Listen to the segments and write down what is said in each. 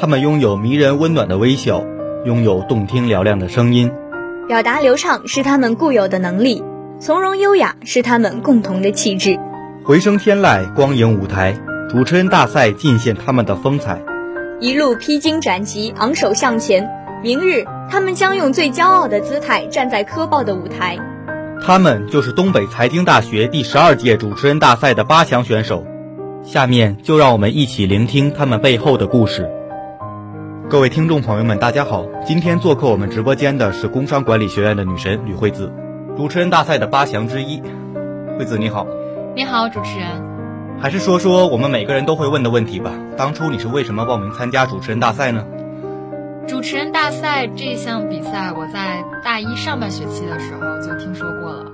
他们拥有迷人温暖的微笑，拥有动听嘹亮的声音。表达流畅是他们固有的能力，从容优雅是他们共同的气质。回声天籁，光影舞台，主持人大赛尽显他们的风采。一路披荆斩棘，昂首向前。明日，他们将用最骄傲的姿态站在科报的舞台。他们就是东北财经大学第十二届主持人大赛的八强选手。下面就让我们一起聆听他们背后的故事。各位听众朋友们，大家好！今天做客我们直播间的是工商管理学院的女神吕惠子，主持人大赛的八强之一。惠子你好，你好，主持人。还是说说我们每个人都会问的问题吧。当初你是为什么报名参加主持人大赛呢？主持人大赛这项比赛，我在大一上半学期的时候就听说过了。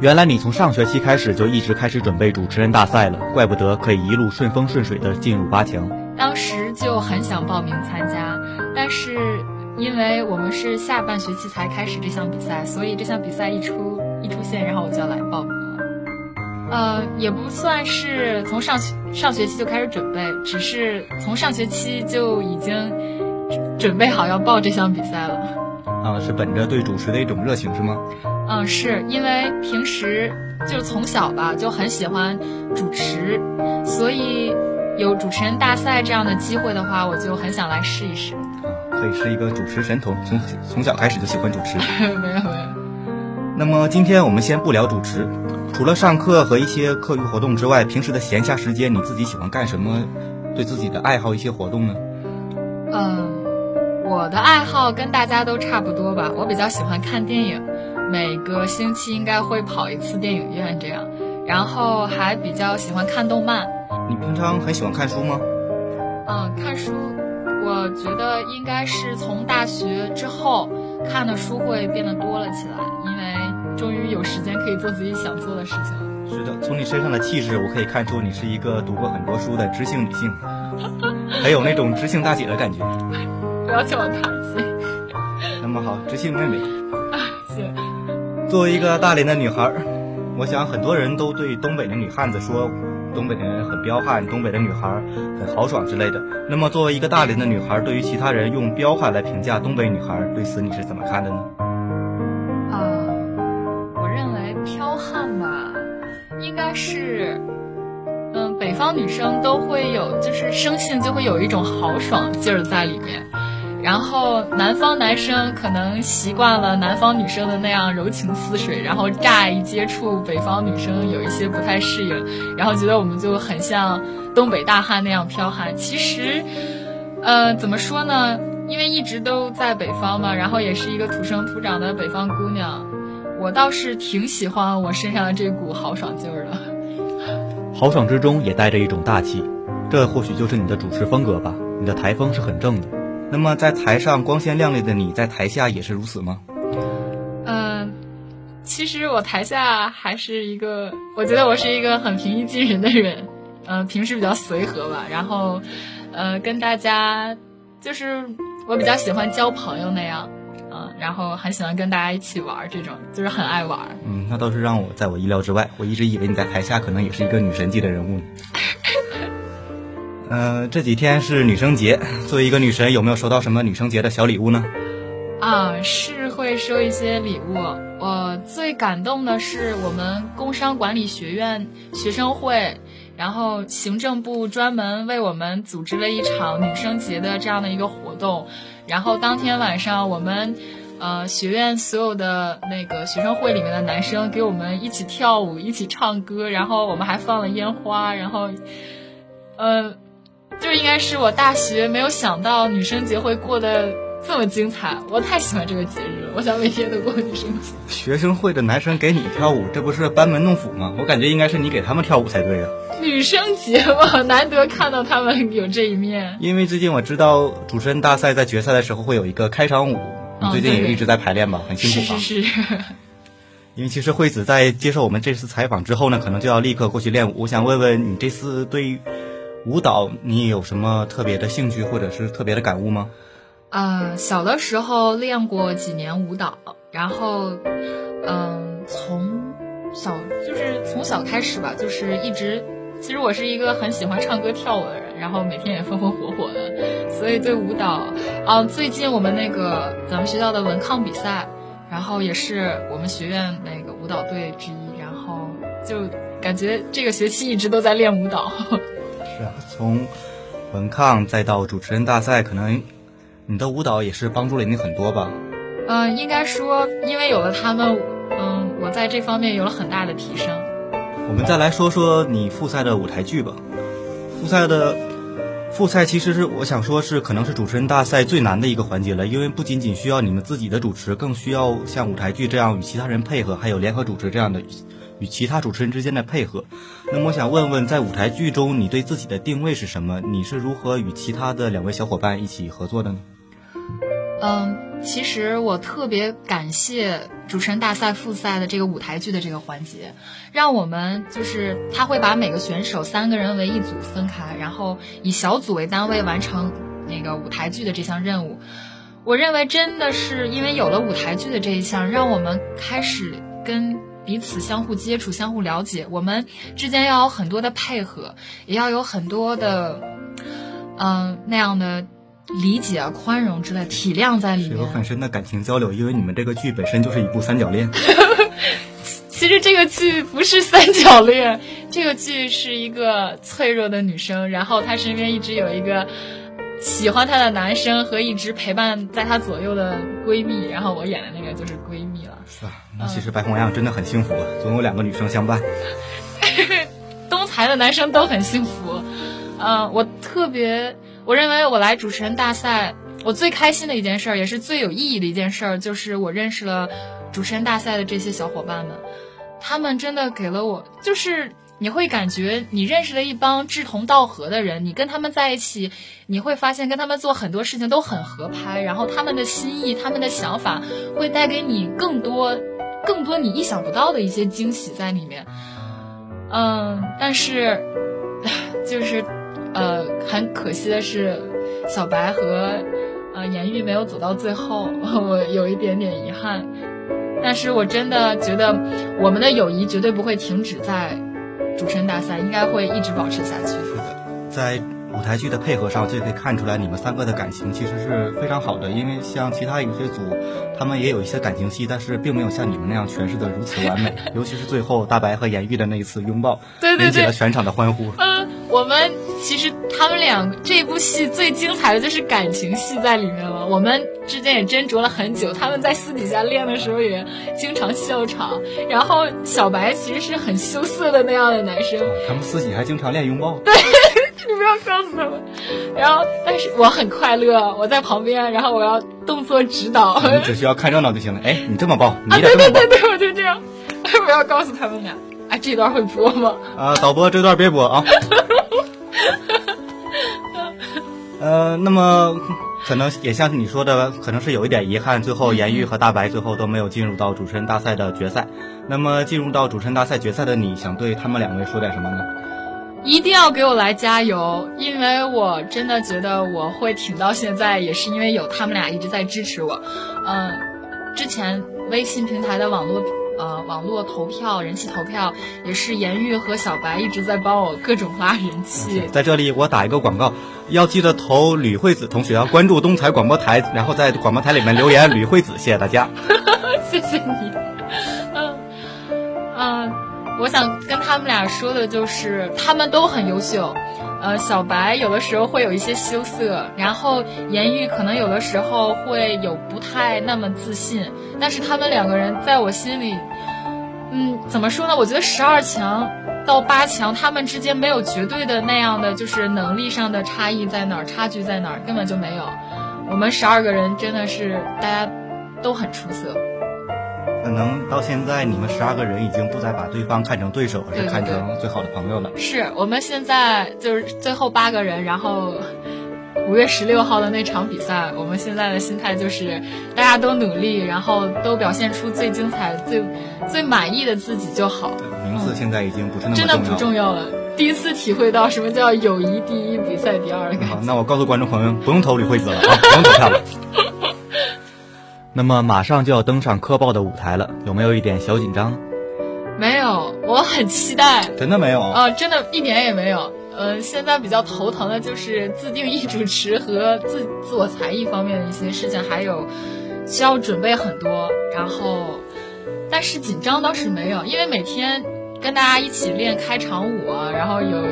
原来你从上学期开始就一直开始准备主持人大赛了，怪不得可以一路顺风顺水的进入八强。当时就很想报名参加，但是因为我们是下半学期才开始这项比赛，所以这项比赛一出一出现，然后我就要来报名了。呃，也不算是从上学上学期就开始准备，只是从上学期就已经准备好要报这项比赛了。啊，是本着对主持的一种热情是吗？嗯，是因为平时就从小吧就很喜欢主持，所以有主持人大赛这样的机会的话，我就很想来试一试。所以是一个主持神童，从从小开始就喜欢主持。没有没有。那么今天我们先不聊主持，除了上课和一些课余活动之外，平时的闲暇时间你自己喜欢干什么？对自己的爱好一些活动呢？嗯，我的爱好跟大家都差不多吧，我比较喜欢看电影。每个星期应该会跑一次电影院，这样，然后还比较喜欢看动漫。你平常很喜欢看书吗？嗯，看书，我觉得应该是从大学之后看的书会变得多了起来，因为终于有时间可以做自己想做的事情了。是的，从你身上的气质，我可以看出你是一个读过很多书的知性女性，还有那种知性大姐的感觉。不要叫我大姐。那么好，知性妹妹。啊行。作为一个大连的女孩，我想很多人都对东北的女汉子说，东北的人很彪悍，东北的女孩很豪爽之类的。那么，作为一个大连的女孩，对于其他人用彪悍来评价东北女孩，对此你是怎么看的呢？啊，我认为彪悍吧，应该是，嗯，北方女生都会有，就是生性就会有一种豪爽劲儿在里面。然后南方男生可能习惯了南方女生的那样柔情似水，然后乍一接触北方女生有一些不太适应，然后觉得我们就很像东北大汉那样彪悍。其实，呃，怎么说呢？因为一直都在北方嘛，然后也是一个土生土长的北方姑娘，我倒是挺喜欢我身上的这股豪爽劲儿的。豪爽之中也带着一种大气，这或许就是你的主持风格吧。你的台风是很正的。那么在台上光鲜亮丽的你，在台下也是如此吗？嗯，其实我台下还是一个，我觉得我是一个很平易近人的人，嗯，平时比较随和吧，然后，呃，跟大家就是我比较喜欢交朋友那样，嗯，然后很喜欢跟大家一起玩，这种就是很爱玩。嗯，那倒是让我在我意料之外，我一直以为你在台下可能也是一个女神级的人物。呃，这几天是女生节，作为一个女神，有没有收到什么女生节的小礼物呢？啊，是会收一些礼物。我最感动的是我们工商管理学院学生会，然后行政部专门为我们组织了一场女生节的这样的一个活动。然后当天晚上，我们呃学院所有的那个学生会里面的男生给我们一起跳舞，一起唱歌，然后我们还放了烟花，然后，呃。就是应该是我大学没有想到女生节会过得这么精彩，我太喜欢这个节日了，我想每天都过女生节。学生会的男生给你跳舞，这不是班门弄斧吗？我感觉应该是你给他们跳舞才对啊。女生节嘛，难得看到他们有这一面。因为最近我知道主持人大赛在决赛的时候会有一个开场舞，你最近也一直在排练吧？很辛苦吧？是是是。因为其实惠子在接受我们这次采访之后呢，可能就要立刻过去练舞。我想问问你，这次对？舞蹈，你有什么特别的兴趣或者是特别的感悟吗？呃，小的时候练过几年舞蹈，然后，嗯，从小就是从小开始吧，就是一直，其实我是一个很喜欢唱歌跳舞的人，然后每天也风风火火的，所以对舞蹈，啊，最近我们那个咱们学校的文抗比赛，然后也是我们学院那个舞蹈队之一，然后就感觉这个学期一直都在练舞蹈。是啊，从文抗再到主持人大赛，可能你的舞蹈也是帮助了你很多吧？嗯，应该说，因为有了他们，嗯，我在这方面有了很大的提升。我们再来说说你复赛的舞台剧吧。复赛的复赛其实是我想说，是可能是主持人大赛最难的一个环节了，因为不仅仅需要你们自己的主持，更需要像舞台剧这样与其他人配合，还有联合主持这样的与其他主持人之间的配合。那么我想问问，在舞台剧中，你对自己的定位是什么？你是如何与其他的两位小伙伴一起合作的呢？嗯，其实我特别感谢主持人大赛复赛的这个舞台剧的这个环节，让我们就是他会把每个选手三个人为一组分开，然后以小组为单位完成那个舞台剧的这项任务。我认为真的是因为有了舞台剧的这一项，让我们开始跟彼此相互接触、相互了解，我们之间要有很多的配合，也要有很多的嗯那样的。理解、宽容之类、体谅在里面，有很深的感情交流。因为你们这个剧本身就是一部三角恋。其实这个剧不是三角恋，这个剧是一个脆弱的女生，然后她身边一直有一个喜欢她的男生和一直陪伴在她左右的闺蜜，然后我演的那个就是闺蜜了。是啊，那其实白红阳真的很幸福，总有两个女生相伴。东财的男生都很幸福。嗯，我特别。我认为我来主持人大赛，我最开心的一件事，也是最有意义的一件事，就是我认识了主持人大赛的这些小伙伴们。他们真的给了我，就是你会感觉你认识了一帮志同道合的人，你跟他们在一起，你会发现跟他们做很多事情都很合拍，然后他们的心意、他们的想法会带给你更多、更多你意想不到的一些惊喜在里面。嗯，但是就是。呃，很可惜的是，小白和呃颜玉没有走到最后，我有一点点遗憾。但是我真的觉得，我们的友谊绝对不会停止在主持人大赛，应该会一直保持下去。是的，在。舞台剧的配合上，就可以看出来你们三个的感情其实是非常好的。因为像其他有些组，他们也有一些感情戏，但是并没有像你们那样诠释的如此完美。尤其是最后大白和颜玉的那一次拥抱，引起了全场的欢呼。嗯，我们其实他们俩这部戏最精彩的就是感情戏在里面了。我们之间也斟酌了很久，他们在私底下练的时候也经常笑场。然后小白其实是很羞涩的那样的男生，他们私底还经常练拥抱。对。你不要告诉他们，然后，但是我很快乐，我在旁边，然后我要动作指导，你 只需要看热闹就行了。哎，你这么抱，你对对对对，我就这样，不要告诉他们俩。哎，这段会播吗？啊，导播，这段别播啊。呃，那么可能也像你说的，可能是有一点遗憾，最后颜玉和大白最后都没有进入到主持人大赛的决赛。那么进入到主持人大赛决赛的你，想对他们两位说点什么呢？一定要给我来加油，因为我真的觉得我会挺到现在，也是因为有他们俩一直在支持我。嗯，之前微信平台的网络呃网络投票人气投票，也是颜玉和小白一直在帮我各种拉人气。在这里我打一个广告，要记得投吕惠子同学，要关注东财广播台，然后在广播台里面留言吕惠子，谢谢大家。谢谢你。嗯嗯。我想跟他们俩说的就是，他们都很优秀。呃，小白有的时候会有一些羞涩，然后颜玉可能有的时候会有不太那么自信。但是他们两个人在我心里，嗯，怎么说呢？我觉得十二强到八强，他们之间没有绝对的那样的就是能力上的差异在哪儿，差距在哪儿，根本就没有。我们十二个人真的是大家都很出色。可能到现在，你们十二个人已经不再把对方看成对手，而是看成最好的朋友了。是我们现在就是最后八个人，然后五月十六号的那场比赛，我们现在的心态就是大家都努力，然后都表现出最精彩、最最满意的自己就好。名次现在已经不是那么真的不重要了。第一次体会到什么叫友谊第一，比赛第二的感觉。那我告诉观众朋友们，不用投李惠子了啊，不用投票了。那么马上就要登上科报的舞台了，有没有一点小紧张？没有，我很期待。真的没有？啊，真的一点也没有。呃，现在比较头疼的就是自定义主持和自自我才艺方面的一些事情，还有需要准备很多，然后但是紧张倒是没有，因为每天。跟大家一起练开场舞啊，然后有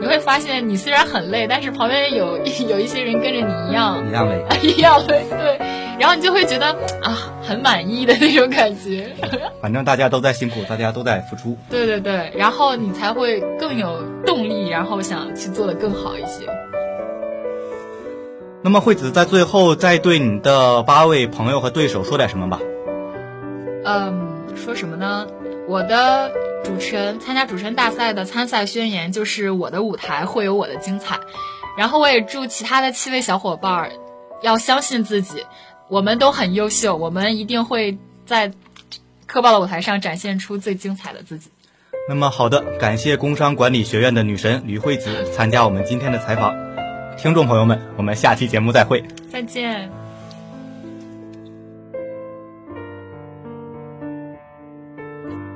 你会发现，你虽然很累，但是旁边有有一些人跟着你一样一样累，一样累，对，然后你就会觉得啊，很满意的那种感觉。反正大家都在辛苦，大家都在付出。对对对，然后你才会更有动力，然后想去做的更好一些。那么惠子在最后再对你的八位朋友和对手说点什么吧？嗯，说什么呢？我的。主持人参加主持人大赛的参赛宣言就是我的舞台会有我的精彩，然后我也祝其他的七位小伙伴儿要相信自己，我们都很优秀，我们一定会在科报的舞台上展现出最精彩的自己。那么好的，感谢工商管理学院的女神吕惠子参加我们今天的采访，听众朋友们，我们下期节目再会，再见。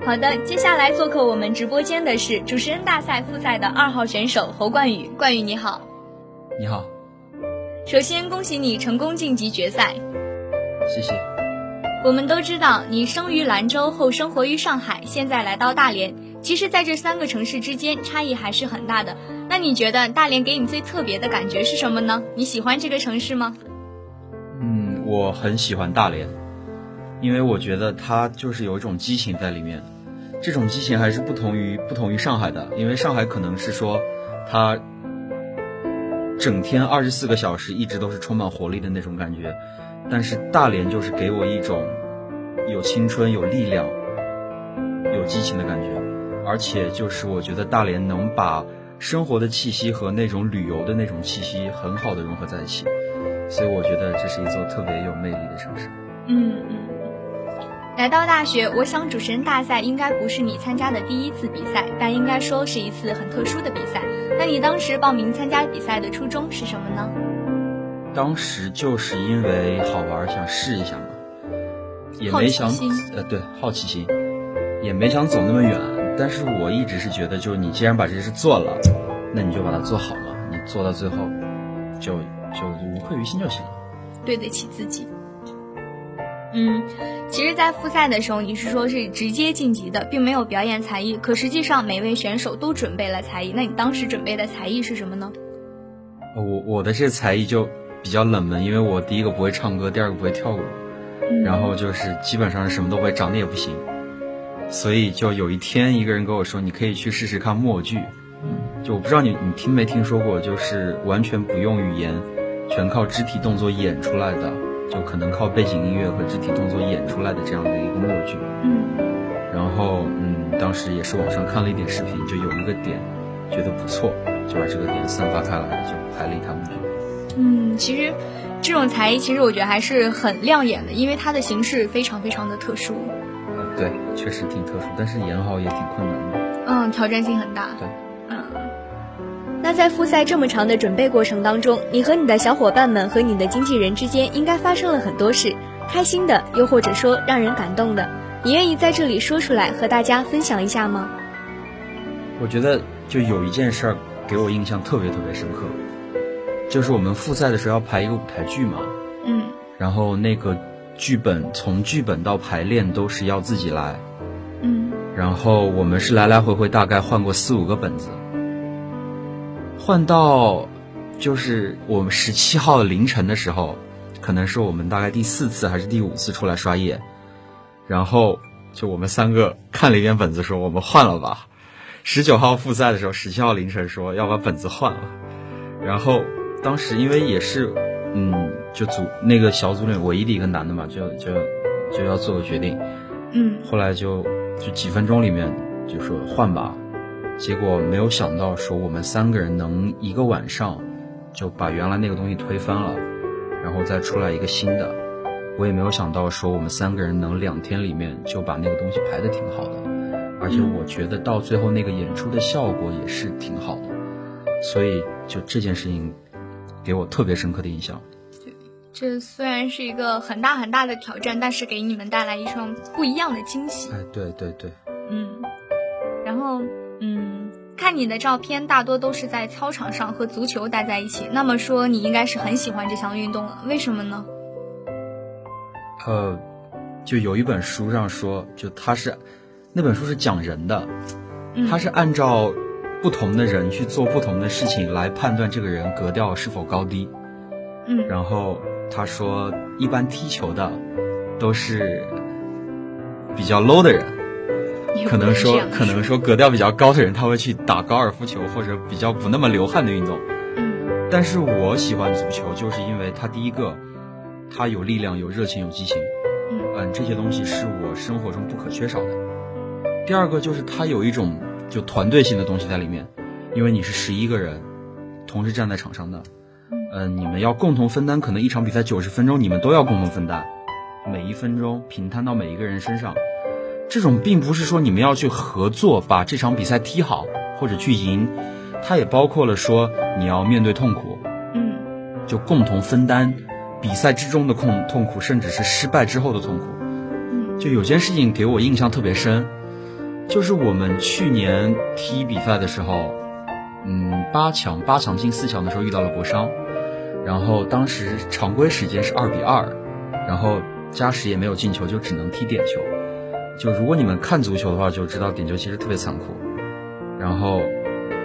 好的，接下来做客我们直播间的是主持人大赛复赛的二号选手侯冠宇。冠宇你好，你好。首先恭喜你成功晋级决赛，谢谢。我们都知道你生于兰州后生活于上海，现在来到大连。其实，在这三个城市之间差异还是很大的。那你觉得大连给你最特别的感觉是什么呢？你喜欢这个城市吗？嗯，我很喜欢大连，因为我觉得它就是有一种激情在里面。这种激情还是不同于不同于上海的，因为上海可能是说，它整天二十四个小时一直都是充满活力的那种感觉，但是大连就是给我一种有青春、有力量、有激情的感觉，而且就是我觉得大连能把生活的气息和那种旅游的那种气息很好的融合在一起，所以我觉得这是一座特别有魅力的城市。嗯嗯。来到大学，我想主持人大赛应该不是你参加的第一次比赛，但应该说是一次很特殊的比赛。那你当时报名参加比赛的初衷是什么呢？当时就是因为好玩，想试一下嘛，也没想呃对好奇心，也没想走那么远。但是我一直是觉得，就是你既然把这件事做了，那你就把它做好了，你做到最后，就就无愧于心就行了，对得起自己。嗯，其实，在复赛的时候，你是说是直接晋级的，并没有表演才艺。可实际上，每位选手都准备了才艺。那你当时准备的才艺是什么呢？我我的这才艺就比较冷门，因为我第一个不会唱歌，第二个不会跳舞，然后就是基本上是什么都不会，长得也不行。所以就有一天，一个人跟我说：“你可以去试试看默剧。”就我不知道你你听没听说过，就是完全不用语言，全靠肢体动作演出来的。就可能靠背景音乐和肢体动作演出来的这样的一个默剧，嗯，然后嗯，当时也是网上看了一点视频，就有一个点觉得不错，就把这个点散发开来，就拍了一台默剧。嗯，其实这种才艺其实我觉得还是很亮眼的，因为它的形式非常非常的特殊。对，确实挺特殊，但是演好也挺困难的。嗯，挑战性很大。对。那在复赛这么长的准备过程当中，你和你的小伙伴们和你的经纪人之间应该发生了很多事，开心的，又或者说让人感动的，你愿意在这里说出来和大家分享一下吗？我觉得就有一件事儿给我印象特别特别深刻，就是我们复赛的时候要排一个舞台剧嘛，嗯，然后那个剧本从剧本到排练都是要自己来，嗯，然后我们是来来回回大概换过四五个本子。换到，就是我们十七号凌晨的时候，可能是我们大概第四次还是第五次出来刷夜，然后就我们三个看了一遍本子，说我们换了吧。十九号复赛的时候，十七号凌晨说要把本子换了，然后当时因为也是，嗯，就组那个小组里唯一的一个男的嘛，就就就要做个决定，嗯，后来就就几分钟里面就说换吧。结果没有想到，说我们三个人能一个晚上就把原来那个东西推翻了，然后再出来一个新的。我也没有想到，说我们三个人能两天里面就把那个东西排的挺好的，而且我觉得到最后那个演出的效果也是挺好的。所以就这件事情给我特别深刻的印象。对，这虽然是一个很大很大的挑战，但是给你们带来一双不一样的惊喜。哎，对对对。嗯，然后。看你的照片，大多都是在操场上和足球待在一起。那么说，你应该是很喜欢这项运动了，为什么呢？呃，就有一本书上说，就他是那本书是讲人的，他是按照不同的人去做不同的事情来判断这个人格调是否高低。嗯，然后他说，一般踢球的都是比较 low 的人，可能说可能说格调比较高的人，他会去打高尔夫球或者比较不那么流汗的运动。嗯，但是我喜欢足球，就是因为它第一个，它有力量、有热情、有激情，嗯，这些东西是我生活中不可缺少的。第二个就是它有一种就团队性的东西在里面，因为你是十一个人同时站在场上的。嗯，你们要共同分担，可能一场比赛九十分钟，你们都要共同分担，每一分钟平摊到每一个人身上。这种并不是说你们要去合作把这场比赛踢好或者去赢，它也包括了说你要面对痛苦，嗯，就共同分担比赛之中的痛痛苦，甚至是失败之后的痛苦。嗯，就有件事情给我印象特别深，就是我们去年踢比赛的时候，嗯，八强八强进四强的时候遇到了国商。然后当时常规时间是二比二，然后加时也没有进球，就只能踢点球。就如果你们看足球的话，就知道点球其实特别残酷。然后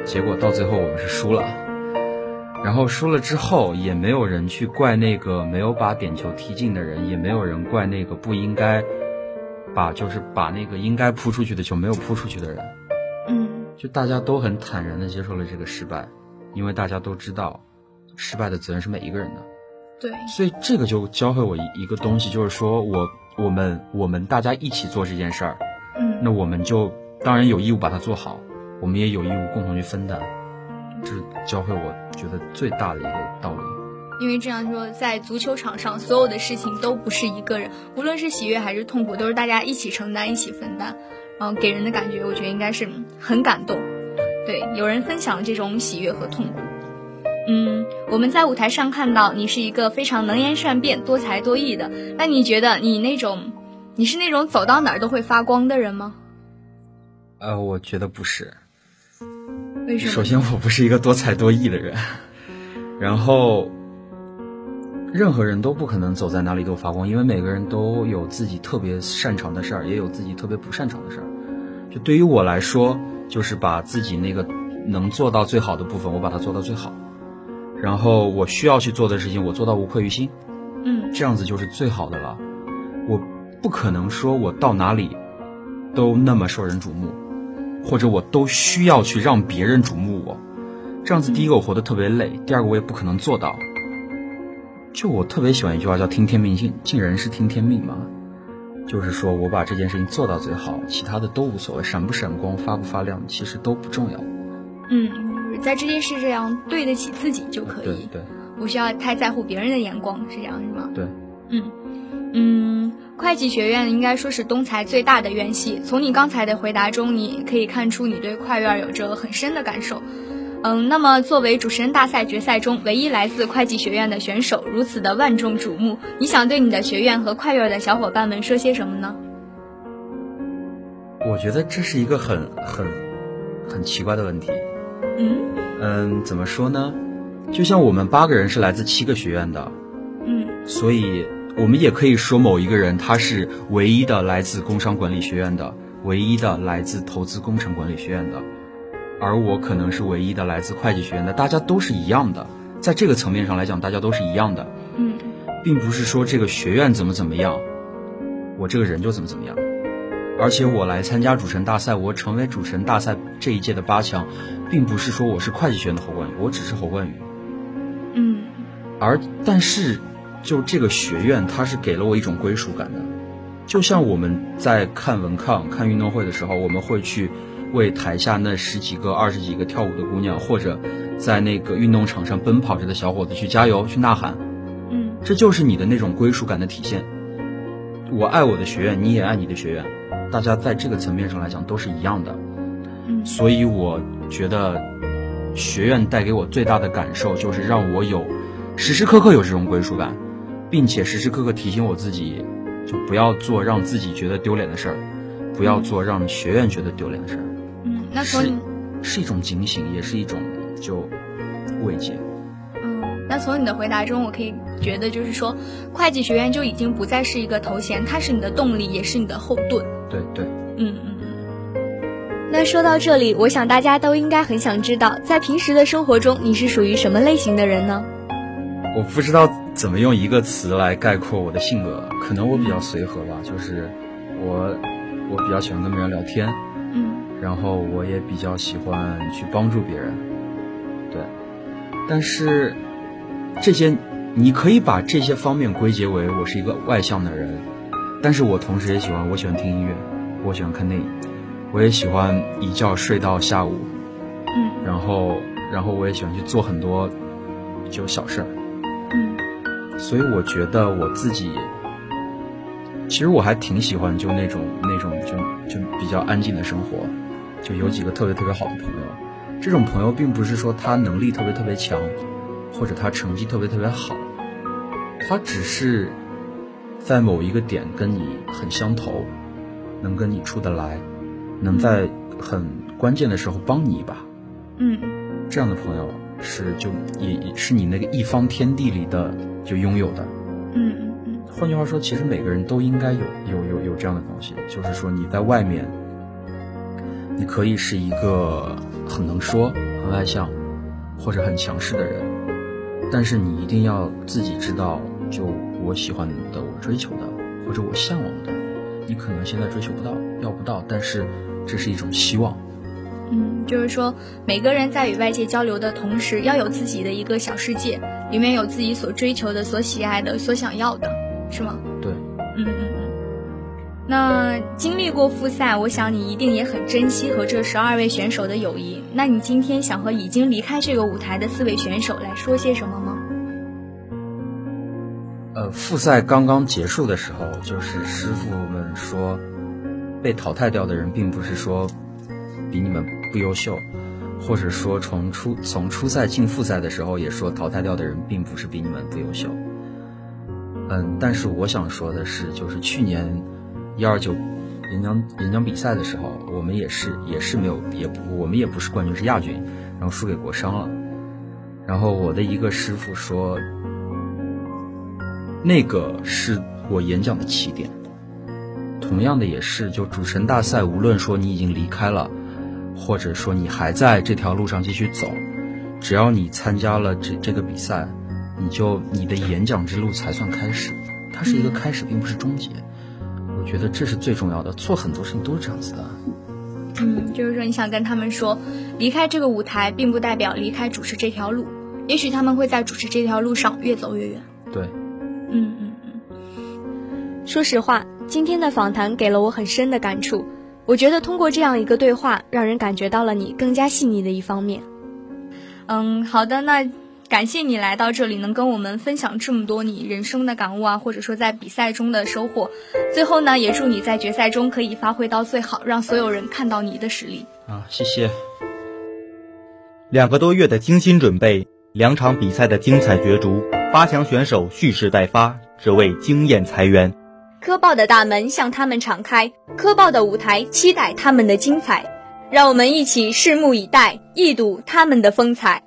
结果到最后我们是输了。然后输了之后，也没有人去怪那个没有把点球踢进的人，也没有人怪那个不应该把就是把那个应该扑出去的球没有扑出去的人。嗯，就大家都很坦然的接受了这个失败，因为大家都知道。失败的责任是每一个人的，对，所以这个就教会我一一个东西，就是说我我们我们大家一起做这件事儿，嗯，那我们就当然有义务把它做好，我们也有义务共同去分担，这是教会我觉得最大的一个道理。因为这样说，在足球场上，所有的事情都不是一个人，无论是喜悦还是痛苦，都是大家一起承担、一起分担，然后给人的感觉，我觉得应该是很感动。对，有人分享这种喜悦和痛苦。嗯，我们在舞台上看到你是一个非常能言善辩、多才多艺的。那你觉得你那种，你是那种走到哪儿都会发光的人吗？呃，我觉得不是。为什么？首先，我不是一个多才多艺的人。然后，任何人都不可能走在哪里都发光，因为每个人都有自己特别擅长的事儿，也有自己特别不擅长的事儿。就对于我来说，就是把自己那个能做到最好的部分，我把它做到最好。然后我需要去做的事情，我做到无愧于心，嗯，这样子就是最好的了。我不可能说我到哪里都那么受人瞩目，或者我都需要去让别人瞩目我。这样子，第一个我活得特别累，第二个我也不可能做到。就我特别喜欢一句话叫“听天命，尽尽人事听天命”嘛，就是说我把这件事情做到最好，其他的都无所谓，闪不闪光，发不发亮，其实都不重要。嗯。在这件事这样对得起自己就可以，对，不需要太在乎别人的眼光，是这样是吗？对，嗯嗯，会计学院应该说是东财最大的院系。从你刚才的回答中，你可以看出你对快院有着很深的感受。嗯，那么作为主持人大赛决赛中唯一来自会计学院的选手，如此的万众瞩目，你想对你的学院和快院的小伙伴们说些什么呢？我觉得这是一个很很很奇怪的问题。嗯嗯，怎么说呢？就像我们八个人是来自七个学院的，嗯，所以我们也可以说某一个人他是唯一的来自工商管理学院的，唯一的来自投资工程管理学院的，而我可能是唯一的来自会计学院的。大家都是一样的，在这个层面上来讲，大家都是一样的，嗯，并不是说这个学院怎么怎么样，我这个人就怎么怎么样。而且我来参加主持人大赛，我成为主持人大赛这一届的八强，并不是说我是会计学院的侯冠宇，我只是侯冠宇。嗯。而但是，就这个学院，它是给了我一种归属感的。就像我们在看文抗、看运动会的时候，我们会去为台下那十几个、二十几个跳舞的姑娘，或者在那个运动场上奔跑着的小伙子去加油、去呐喊。嗯。这就是你的那种归属感的体现。我爱我的学院，你也爱你的学院。大家在这个层面上来讲都是一样的，嗯，所以我觉得学院带给我最大的感受就是让我有时时刻刻有这种归属感，并且时时刻刻提醒我自己，就不要做让自己觉得丢脸的事儿，不要做让学院觉得丢脸的事儿。嗯，那从是一种警醒，也是一种就慰藉。嗯，那从你的回答中，我可以觉得就是说，会计学院就已经不再是一个头衔，它是你的动力，也是你的后盾。对对，嗯嗯嗯。那说到这里，我想大家都应该很想知道，在平时的生活中，你是属于什么类型的人呢？我不知道怎么用一个词来概括我的性格，可能我比较随和吧，就是我我比较喜欢跟别人聊天，嗯然后我也比较喜欢去帮助别人，对，但是这些你可以把这些方面归结为我是一个外向的人，但是我同时也喜欢我喜欢听音乐，我喜欢看电影，我也喜欢一觉睡到下午，嗯然后然后我也喜欢去做很多就小事儿。嗯所以我觉得我自己，其实我还挺喜欢就那种那种就就比较安静的生活，就有几个特别特别好的朋友。这种朋友并不是说他能力特别特别强，或者他成绩特别特别好，他只是在某一个点跟你很相投，能跟你处得来，能在很关键的时候帮你一把。嗯这样的朋友是就也也是你那个一方天地里的就拥有的。嗯嗯嗯换句话说，其实每个人都应该有有有有这样的东西，就是说你在外面，你可以是一个很能说、很外向，或者很强势的人，但是你一定要自己知道，就我喜欢的、我追求的，或者我向往的，你可能现在追求不到、要不到，但是这是一种希望。嗯，就是说，每个人在与外界交流的同时，要有自己的一个小世界，里面有自己所追求的、所喜爱的、所想要的，是吗？对，嗯嗯嗯。那经历过复赛，我想你一定也很珍惜和这十二位选手的友谊。那你今天想和已经离开这个舞台的四位选手来说些什么吗？复赛刚刚结束的时候，就是师傅们说，被淘汰掉的人并不是说比你们不优秀，或者说从初从初赛进复赛的时候也说淘汰掉的人并不是比你们不优秀。嗯，但是我想说的是，就是去年一二九演讲演讲比赛的时候，我们也是也是没有也不我们也不是冠军是亚军，然后输给国商了。然后我的一个师傅说，那个是我演讲的起点。同样的也是，就主持人大赛，无论说你已经离开了，或者说你还在这条路上继续走，只要你参加了这这个比赛，你就你的演讲之路才算开始。它是一个开始，并不是终结。我觉得这是最重要的。做很多事情都是这样子的。嗯，就是说你想跟他们说，离开这个舞台，并不代表离开主持这条路，也许他们会在主持这条路上越走越远。对，嗯嗯嗯。说实话，今天的访谈给了我很深的感触。我觉得通过这样一个对话，让人感觉到了你更加细腻的一方面。嗯，好的，那感谢你来到这里，能跟我们分享这么多你人生的感悟啊，或者说在比赛中的收获。最后呢，也祝你在决赛中可以发挥到最好，让所有人看到你的实力。啊，谢谢。两个多月的精心准备，两场比赛的精彩角逐，八强选手蓄势待发，只为惊艳裁员。科报的大门向他们敞开，科报的舞台期待他们的精彩，让我们一起拭目以待，一睹他们的风采。